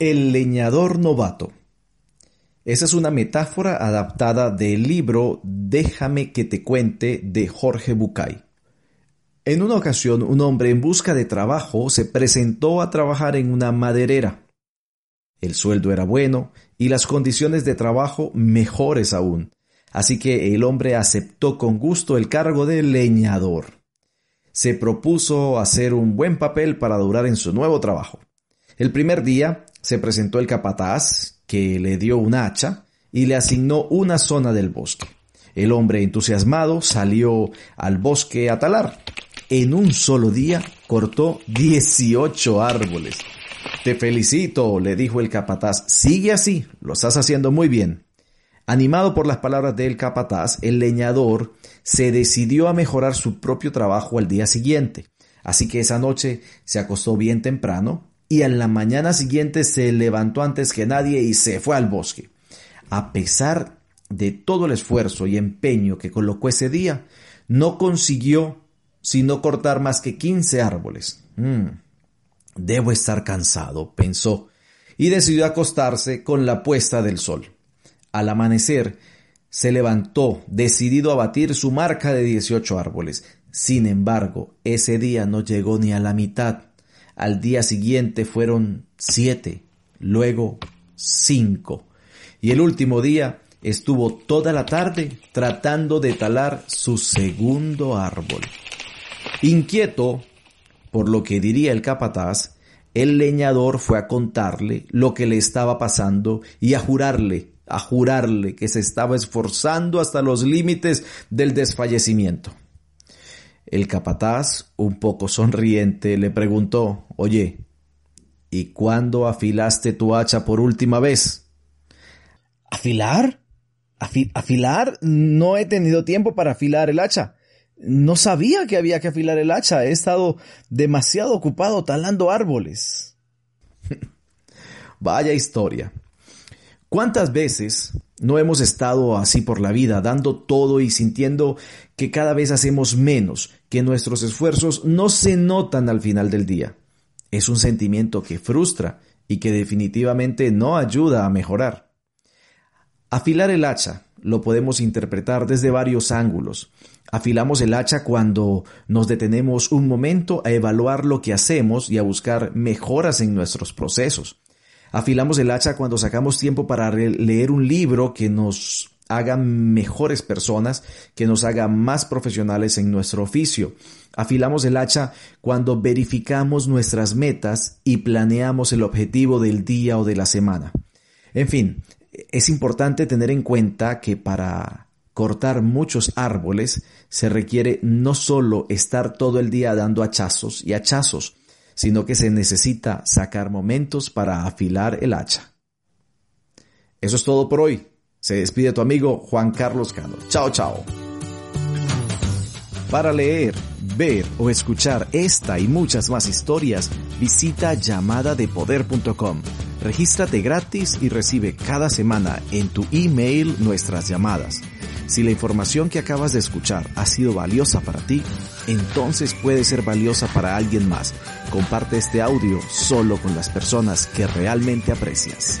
El leñador novato. Esa es una metáfora adaptada del libro Déjame que te cuente de Jorge Bucay. En una ocasión, un hombre en busca de trabajo se presentó a trabajar en una maderera. El sueldo era bueno y las condiciones de trabajo mejores aún, así que el hombre aceptó con gusto el cargo de leñador. Se propuso hacer un buen papel para durar en su nuevo trabajo. El primer día se presentó el capataz, que le dio un hacha y le asignó una zona del bosque. El hombre entusiasmado salió al bosque a talar. En un solo día cortó 18 árboles. Te felicito, le dijo el capataz. Sigue así, lo estás haciendo muy bien. Animado por las palabras del capataz, el leñador se decidió a mejorar su propio trabajo al día siguiente. Así que esa noche se acostó bien temprano, y a la mañana siguiente se levantó antes que nadie y se fue al bosque. A pesar de todo el esfuerzo y empeño que colocó ese día, no consiguió sino cortar más que quince árboles. Mm, debo estar cansado, pensó, y decidió acostarse con la puesta del sol. Al amanecer, se levantó, decidido a batir su marca de dieciocho árboles. Sin embargo, ese día no llegó ni a la mitad. Al día siguiente fueron siete, luego cinco. Y el último día estuvo toda la tarde tratando de talar su segundo árbol. Inquieto por lo que diría el capataz, el leñador fue a contarle lo que le estaba pasando y a jurarle, a jurarle que se estaba esforzando hasta los límites del desfallecimiento. El capataz, un poco sonriente, le preguntó, Oye, ¿y cuándo afilaste tu hacha por última vez? ¿Afilar? ¿Afilar? No he tenido tiempo para afilar el hacha. No sabía que había que afilar el hacha. He estado demasiado ocupado talando árboles. Vaya historia. ¿Cuántas veces no hemos estado así por la vida, dando todo y sintiendo que cada vez hacemos menos, que nuestros esfuerzos no se notan al final del día? Es un sentimiento que frustra y que definitivamente no ayuda a mejorar. Afilar el hacha lo podemos interpretar desde varios ángulos. Afilamos el hacha cuando nos detenemos un momento a evaluar lo que hacemos y a buscar mejoras en nuestros procesos. Afilamos el hacha cuando sacamos tiempo para leer un libro que nos haga mejores personas, que nos haga más profesionales en nuestro oficio. Afilamos el hacha cuando verificamos nuestras metas y planeamos el objetivo del día o de la semana. En fin, es importante tener en cuenta que para cortar muchos árboles se requiere no solo estar todo el día dando hachazos y hachazos, sino que se necesita sacar momentos para afilar el hacha. Eso es todo por hoy. Se despide tu amigo Juan Carlos Cano. Chao, chao. Para leer, ver o escuchar esta y muchas más historias, visita llamadadepoder.com. Regístrate gratis y recibe cada semana en tu email nuestras llamadas. Si la información que acabas de escuchar ha sido valiosa para ti, entonces puede ser valiosa para alguien más. Comparte este audio solo con las personas que realmente aprecias.